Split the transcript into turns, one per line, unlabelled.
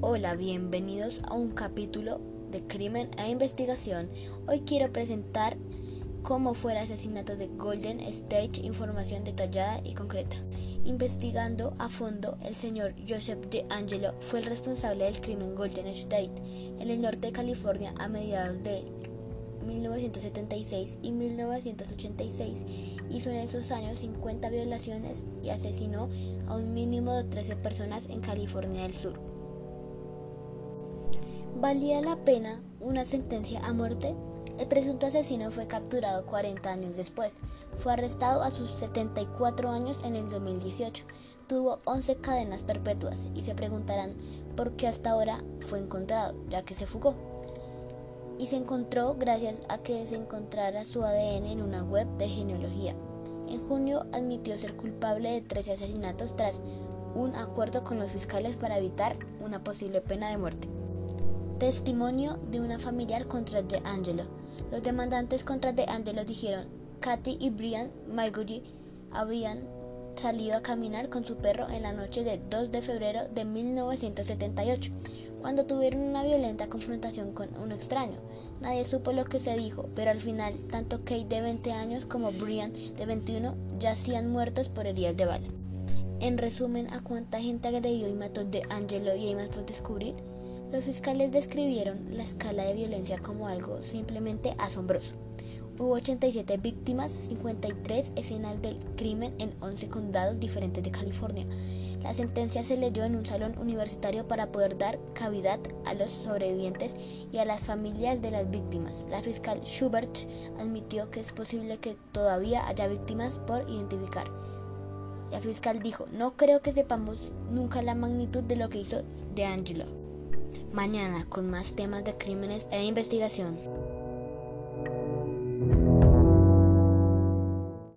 Hola, bienvenidos a un capítulo de Crimen e Investigación. Hoy quiero presentar cómo fue el asesinato de Golden State, información detallada y concreta. Investigando a fondo, el señor Joseph DeAngelo fue el responsable del crimen Golden State en el norte de California a mediados de 1976 y 1986. Hizo en esos años 50 violaciones y asesinó a un mínimo de 13 personas en California del Sur. ¿Valía la pena una sentencia a muerte? El presunto asesino fue capturado 40 años después. Fue arrestado a sus 74 años en el 2018. Tuvo 11 cadenas perpetuas y se preguntarán por qué hasta ahora fue encontrado, ya que se fugó. Y se encontró gracias a que se encontrara su ADN en una web de genealogía. En junio admitió ser culpable de 13 asesinatos tras un acuerdo con los fiscales para evitar una posible pena de muerte. Testimonio de una familiar contra De Angelo. Los demandantes contra De Angelo dijeron, Katy y Brian Maiguchi habían salido a caminar con su perro en la noche de 2 de febrero de 1978, cuando tuvieron una violenta confrontación con un extraño. Nadie supo lo que se dijo, pero al final tanto Kate de 20 años como Brian de 21 yacían muertos por heridas de bala. En resumen, ¿a cuánta gente agredió y mató de Angelo y hay más por descubrir? Los fiscales describieron la escala de violencia como algo simplemente asombroso. Hubo 87 víctimas, 53 escenas del crimen en 11 condados diferentes de California. La sentencia se leyó en un salón universitario para poder dar cavidad a los sobrevivientes y a las familias de las víctimas. La fiscal Schubert admitió que es posible que todavía haya víctimas por identificar. La fiscal dijo, no creo que sepamos nunca la magnitud de lo que hizo De Angelo mañana con más temas de crímenes e investigación.